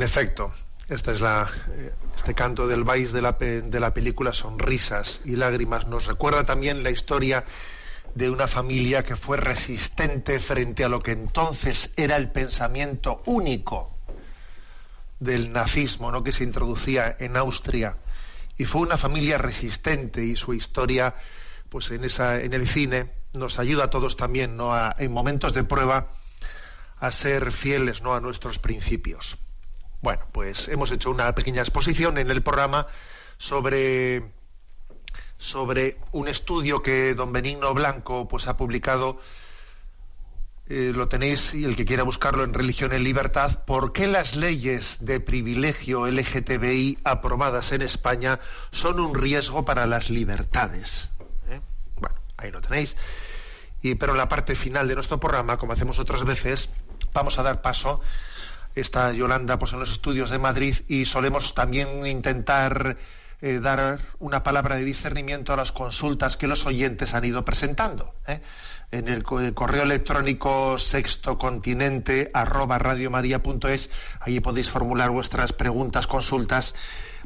En efecto, es la, eh, este canto del Vais de la, de la película Sonrisas y Lágrimas nos recuerda también la historia de una familia que fue resistente frente a lo que entonces era el pensamiento único del nazismo, ¿no? que se introducía en Austria y fue una familia resistente y su historia, pues en esa, en el cine nos ayuda a todos también, ¿no? en momentos de prueba a ser fieles, ¿no? a nuestros principios. Bueno, pues hemos hecho una pequeña exposición en el programa sobre, sobre un estudio que don Benigno Blanco pues, ha publicado. Eh, lo tenéis, y el que quiera buscarlo en Religión en Libertad, ¿por qué las leyes de privilegio LGTBI aprobadas en España son un riesgo para las libertades? ¿Eh? Bueno, ahí lo tenéis. Y, pero en la parte final de nuestro programa, como hacemos otras veces, vamos a dar paso está Yolanda pues, en los estudios de Madrid y solemos también intentar eh, dar una palabra de discernimiento a las consultas que los oyentes han ido presentando. ¿eh? En el, correo electrónico sextocontinente arroba radiomaria.es, allí podéis formular vuestras preguntas, consultas.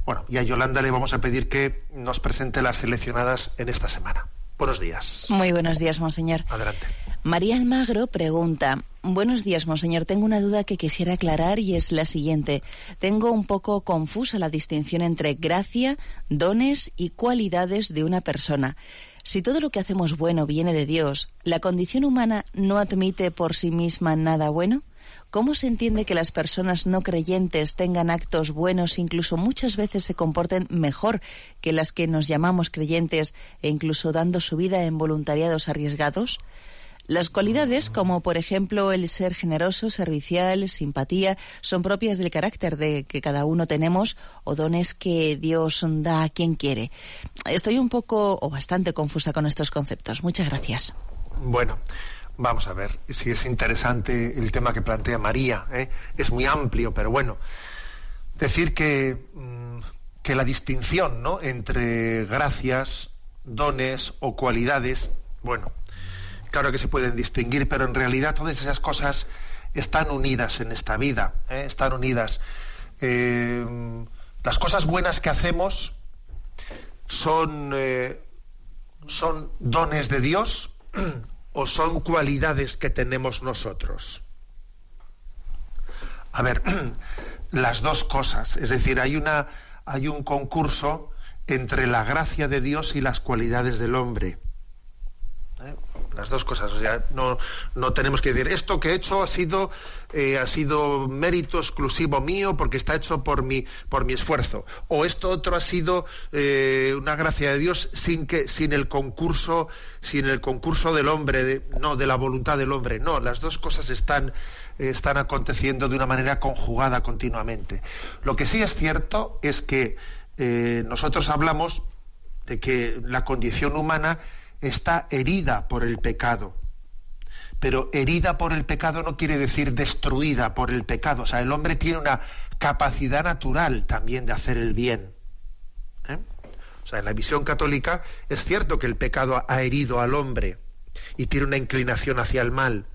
Bueno, y a Yolanda le vamos a pedir que nos presente las seleccionadas en esta semana. Buenos días. Muy buenos días, monseñor. Adelante. María Almagro pregunta, buenos días, monseñor. Tengo una duda que quisiera aclarar y es la siguiente. Tengo un poco confusa la distinción entre gracia, dones y cualidades de una persona. Si todo lo que hacemos bueno viene de Dios, ¿la condición humana no admite por sí misma nada bueno? ¿Cómo se entiende que las personas no creyentes tengan actos buenos, incluso muchas veces se comporten mejor que las que nos llamamos creyentes e incluso dando su vida en voluntariados arriesgados? Las cualidades, como por ejemplo el ser generoso, servicial, simpatía, son propias del carácter de que cada uno tenemos o dones que Dios da a quien quiere. Estoy un poco o bastante confusa con estos conceptos. Muchas gracias. Bueno, vamos a ver si es interesante el tema que plantea María. ¿eh? Es muy amplio, pero bueno, decir que, mm, que la distinción ¿no? entre gracias, dones o cualidades, bueno, claro que se pueden distinguir, pero en realidad todas esas cosas están unidas en esta vida, ¿eh? están unidas. Eh, las cosas buenas que hacemos son, son dones de Dios o son cualidades que tenemos nosotros. A ver, las dos cosas, es decir, hay una hay un concurso entre la gracia de Dios y las cualidades del hombre. ¿Eh? Las dos cosas. O sea, no, no, tenemos que decir esto que he hecho ha sido eh, ha sido mérito exclusivo mío porque está hecho por mi por mi esfuerzo. O esto otro ha sido eh, una gracia de Dios sin que sin el concurso sin el concurso del hombre, no de la voluntad del hombre. No, las dos cosas están están aconteciendo de una manera conjugada continuamente. Lo que sí es cierto es que nosotros hablamos de que la condición humana está herida por el pecado. Pero herida por el pecado no quiere decir destruida por el pecado. O sea, el hombre tiene una capacidad natural también de hacer el bien. ¿eh? O sea, en la visión católica es cierto que el pecado ha herido al hombre y tiene una inclinación hacia el mal,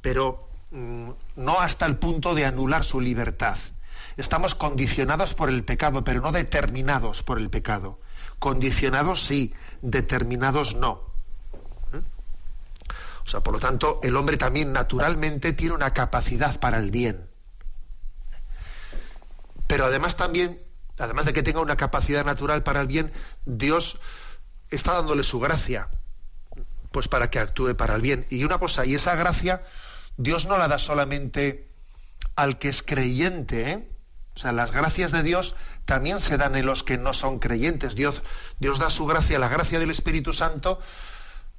pero mm, no hasta el punto de anular su libertad. Estamos condicionados por el pecado, pero no determinados por el pecado. Condicionados sí, determinados no. ¿Eh? O sea, por lo tanto, el hombre también naturalmente tiene una capacidad para el bien. Pero además también, además de que tenga una capacidad natural para el bien, Dios está dándole su gracia, pues para que actúe para el bien. Y una cosa, y esa gracia, Dios no la da solamente al que es creyente, ¿eh? O sea, las gracias de Dios también se dan en los que no son creyentes. Dios, Dios da su gracia, la gracia del Espíritu Santo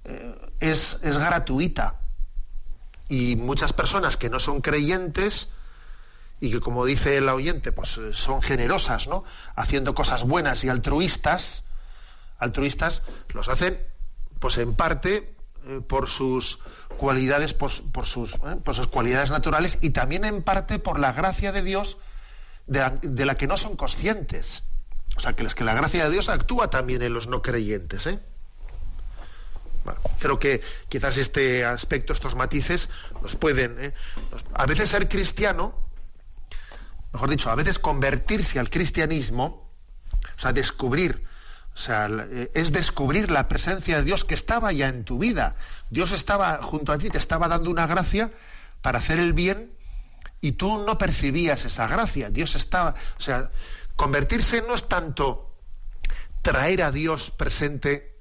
eh, es, es, gratuita. Y muchas personas que no son creyentes y que, como dice el oyente, pues eh, son generosas, ¿no? Haciendo cosas buenas y altruistas, altruistas, los hacen, pues en parte eh, por sus cualidades, por, sus, por sus cualidades naturales y también en parte por la gracia de Dios de la, que no son conscientes. O sea, que, que la gracia de Dios actúa también en los no creyentes. ¿eh? creo que quizás este aspecto, estos matices, nos pueden. ¿eh? a veces ser cristiano, mejor dicho, a veces convertirse al cristianismo, o sea, descubrir, o sea, eh, es descubrir la presencia de Dios que estaba ya en tu vida. Dios estaba junto a ti, te estaba dando una gracia para hacer el bien y tú no percibías esa gracia. Dios estaba, o sea, convertirse no es tanto traer a Dios presente,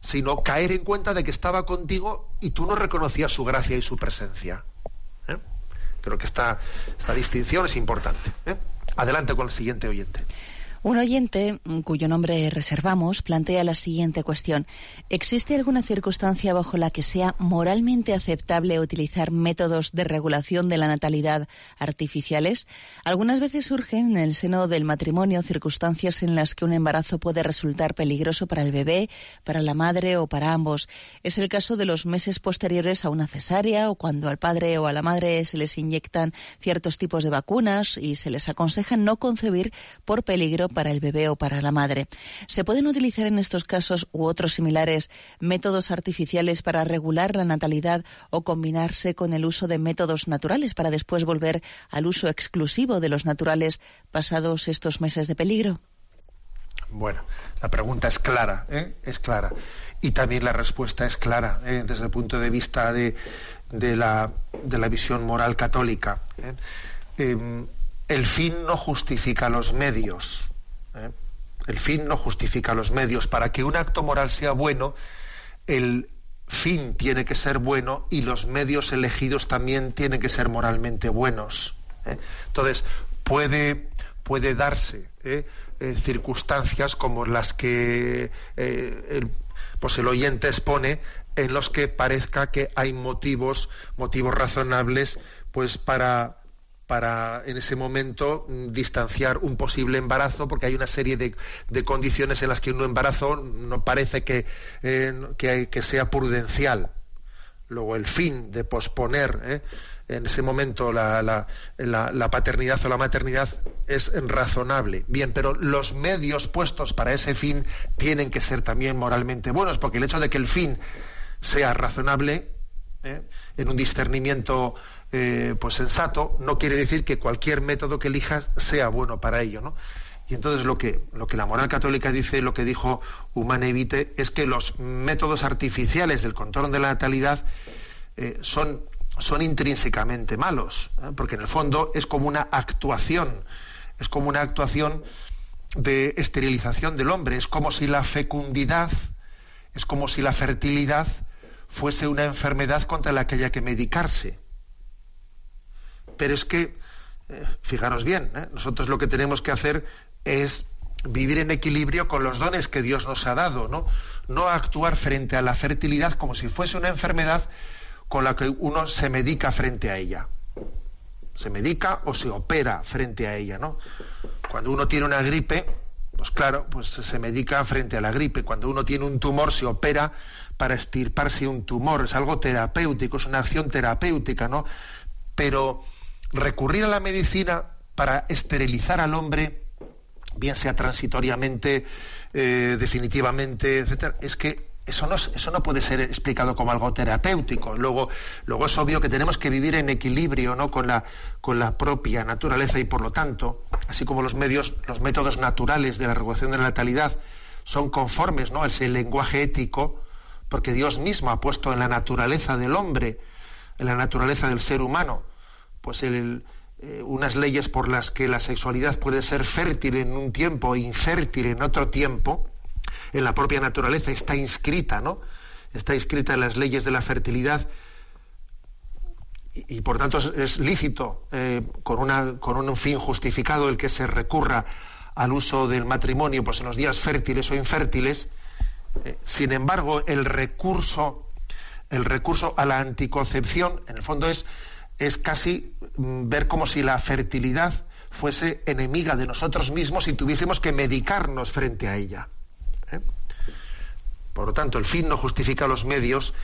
sino caer en cuenta de que estaba contigo y tú no reconocías su gracia y su presencia. ¿eh? Creo que esta, distinción es importante. ¿eh? Adelante con el siguiente oyente. Un oyente, mm, cuyo nombre reservamos, plantea la siguiente cuestión. ¿Existe alguna circunstancia bajo la que sea moralmente aceptable utilizar métodos de regulación de la natalidad artificiales? Algunas veces surgen en el seno del matrimonio circunstancias en las que un embarazo puede resultar peligroso para el bebé, para la madre o para ambos. Es el caso de los meses posteriores a una cesárea o cuando al padre o a la madre se les inyectan ciertos tipos de vacunas y se les aconseja no concebir por peligro para el bebé o para la madre. ¿Se pueden utilizar en estos casos u otros similares métodos artificiales para regular la natalidad o combinarse con el uso de métodos naturales para después volver al uso exclusivo de los naturales pasados estos meses de peligro? Bueno, la pregunta es clara, ¿eh? es clara. Y también la respuesta es clara ¿eh? desde el punto de vista de, la, visión moral católica. ¿eh? Em, el fin no justifica los medios. ¿Eh? El fin no justifica los medios. Para que un acto moral sea bueno, el fin tiene que ser bueno y los medios elegidos también tienen que ser moralmente buenos. ¿eh? Entonces, puede, puede darse ¿eh? Circunstancias como las que el, pues el oyente expone en los que parezca que hay motivos, motivos razonables, pues para para en ese momento mm, distanciar un posible embarazo, porque hay una serie de, condiciones en las que un embarazo no parece que, eh, que, sea prudencial. Luego el fin de posponer eh, en ese momento la, la, paternidad o la maternidad es razonable. Bien, pero los medios puestos para ese fin tienen que ser también moralmente buenos, porque el hecho de que el fin sea razonable, eh, en un discernimiento eh, pues sensato, no quiere decir que cualquier método que elijas sea bueno para ello, ¿no? Y entonces lo que, lo que la moral católica dice, lo que dijo Humane Evite, es que los métodos artificiales del control de la natalidad eh, son, son intrínsecamente malos, ¿eh? porque en el fondo es como una actuación, es como una actuación de esterilización del hombre, es como si la fecundidad, es como si la fertilidad fuese una enfermedad contra la que haya que medicarse. Pero es que, eh, fijaros bien, ¿eh? nosotros lo que tenemos que hacer es vivir en equilibrio con los dones que Dios nos ha dado, ¿no? No actuar frente a la fertilidad como si fuese una enfermedad con la que uno se medica frente a ella. Se medica o se opera frente a ella, ¿no? Cuando uno tiene una gripe, pues claro, pues se medica frente a la gripe. Cuando uno tiene un tumor, se opera para estirparse un tumor. Es algo terapéutico, es una acción terapéutica, ¿no? Pero recurrir a la medicina para esterilizar al hombre, bien sea transitoriamente, eh, definitivamente, etcétera, es que eso no, eso no puede ser explicado como algo terapéutico. Luego, luego es obvio que tenemos que vivir en equilibrio ¿no? con, la, con la propia naturaleza y por lo tanto, así como los medios, los métodos naturales de la regulación de la natalidad son conformes ¿no? al lenguaje ético, porque Dios mismo ha puesto en la naturaleza del hombre, en la naturaleza del ser humano, pues eh, unas leyes por las que la sexualidad puede ser fértil en un tiempo e infértil en otro tiempo, en la propia naturaleza está inscrita, ¿no? Está inscrita en las leyes de la fertilidad y, por tanto es, lícito eh, con, una, con un fin justificado el que se recurra al uso del matrimonio pues en los días fértiles o infértiles. Eh, sin embargo, el recurso, el recurso a la anticoncepción, en el fondo es es casi mm, ver como si la fertilidad fuese enemiga de nosotros mismos y tuviésemos que medicarnos frente a ella. ¿eh? Por lo tanto, el fin no justifica los medios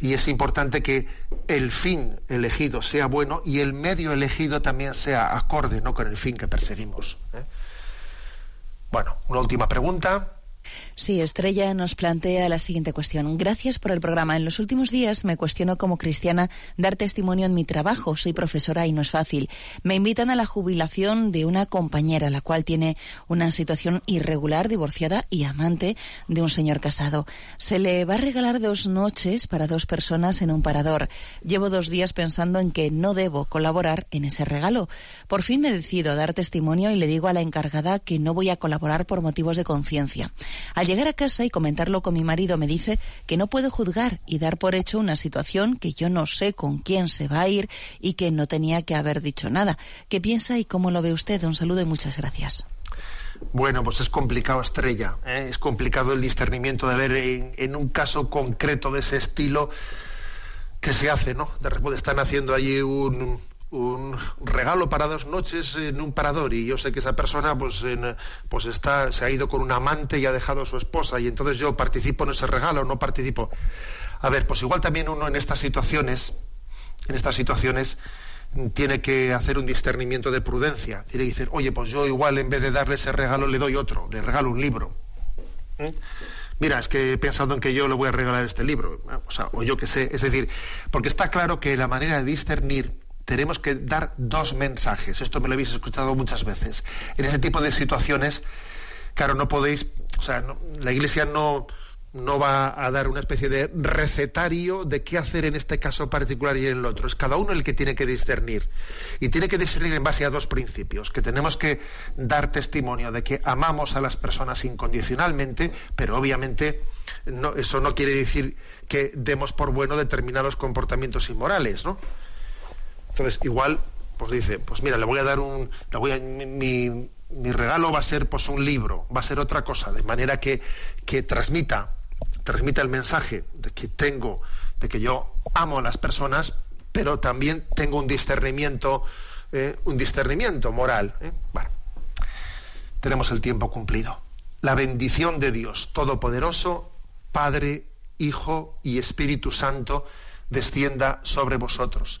y es importante que el fin elegido sea bueno y el medio elegido también sea acorde ¿no? con el fin que perseguimos. ¿eh? Bueno, una última pregunta. Sí, Estrella nos plantea la siguiente cuestión. Gracias por el programa. En los últimos días me cuestiono como cristiana dar testimonio en mi trabajo. Soy profesora y no es fácil. Me invitan a la jubilación de una compañera, la cual tiene una situación irregular, divorciada y amante de un señor casado. Se le va a regalar dos noches para dos personas en un parador. Llevo dos días pensando en que no debo colaborar en ese regalo. Por fin me decido a dar testimonio y le digo a la encargada que no voy a colaborar por motivos de conciencia. Al llegar a casa y comentarlo con mi marido me dice que no puedo juzgar y dar por hecho una situación que yo no sé con quién se va a ir y que no tenía que haber dicho nada. ¿Qué piensa y cómo lo ve usted? Un saludo y muchas gracias. Bueno, pues es complicado, Estrella. ¿eh? Es complicado el discernimiento de ver en, un caso concreto de ese estilo que se hace, ¿no? De repente están haciendo allí un, un regalo para dos noches en un parador y yo sé que esa persona pues, pues está, se ha ido con un amante y ha dejado a su esposa y entonces yo participo en ese regalo o no participo. A ver, pues igual también uno en estas situaciones, en estas situaciones tiene que hacer un discernimiento de prudencia. Tiene que decir, oye, pues yo igual en vez de darle ese regalo le doy otro, le regalo un libro. ¿Eh? Mira, es que he pensado en que yo le voy a regalar este libro, o, sea, o yo qué sé. Es decir, porque está claro que la manera de discernir tenemos que dar dos mensajes. Esto me lo habéis escuchado muchas veces. En ese tipo de situaciones, claro, no podéis, o sea, la Iglesia no, no va a dar una especie de recetario de qué hacer en este caso particular y en el otro. Es cada uno el que tiene que discernir. Y tiene que discernir en base a dos principios, que tenemos que dar testimonio de que amamos a las personas incondicionalmente, pero obviamente eso no quiere decir que demos por bueno determinados comportamientos inmorales, ¿no? Entonces, igual, pues dice, pues mira, le voy a dar un... Le voy a, mi, mi regalo va a ser pues un libro, va a ser otra cosa, de manera que, que transmita transmite el mensaje de que tengo, de que yo amo a las personas, pero también tengo un discernimiento, eh, un discernimiento moral. ¿eh? Bueno, tenemos el tiempo cumplido. La bendición de Dios Todopoderoso, Padre, Hijo y Espíritu Santo, descienda sobre vosotros.